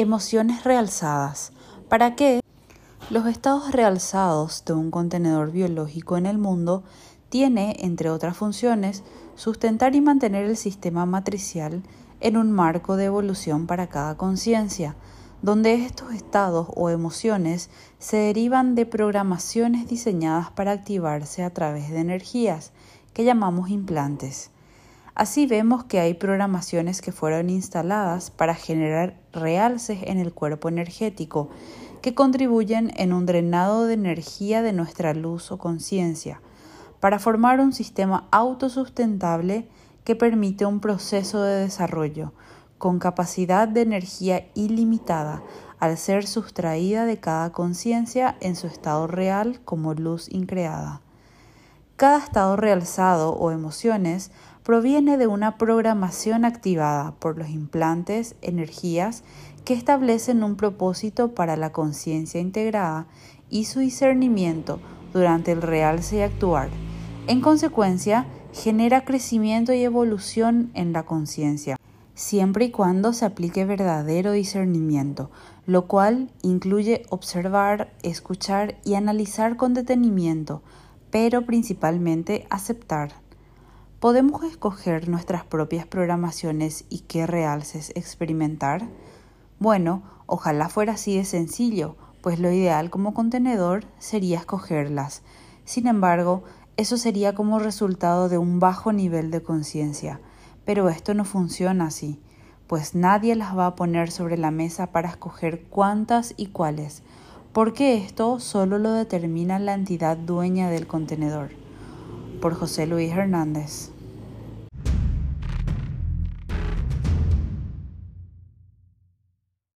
Emociones realzadas. ¿Para qué? Los estados realzados de un contenedor biológico en el mundo tiene, entre otras funciones, sustentar y mantener el sistema matricial en un marco de evolución para cada conciencia, donde estos estados o emociones se derivan de programaciones diseñadas para activarse a través de energías que llamamos implantes. Así vemos que hay programaciones que fueron instaladas para generar realces en el cuerpo energético que contribuyen en un drenado de energía de nuestra luz o conciencia, para formar un sistema autosustentable que permite un proceso de desarrollo con capacidad de energía ilimitada al ser sustraída de cada conciencia en su estado real como luz increada. Cada estado realzado o emociones proviene de una programación activada por los implantes, energías que establecen un propósito para la conciencia integrada y su discernimiento durante el realce y actuar. En consecuencia, genera crecimiento y evolución en la conciencia, siempre y cuando se aplique verdadero discernimiento, lo cual incluye observar, escuchar y analizar con detenimiento, pero principalmente aceptar. ¿Podemos escoger nuestras propias programaciones y qué realces experimentar? Bueno, ojalá fuera así de sencillo, pues lo ideal como contenedor sería escogerlas. Sin embargo, eso sería como resultado de un bajo nivel de conciencia. Pero esto no funciona así, pues nadie las va a poner sobre la mesa para escoger cuántas y cuáles, porque esto solo lo determina la entidad dueña del contenedor por José Luis Hernández.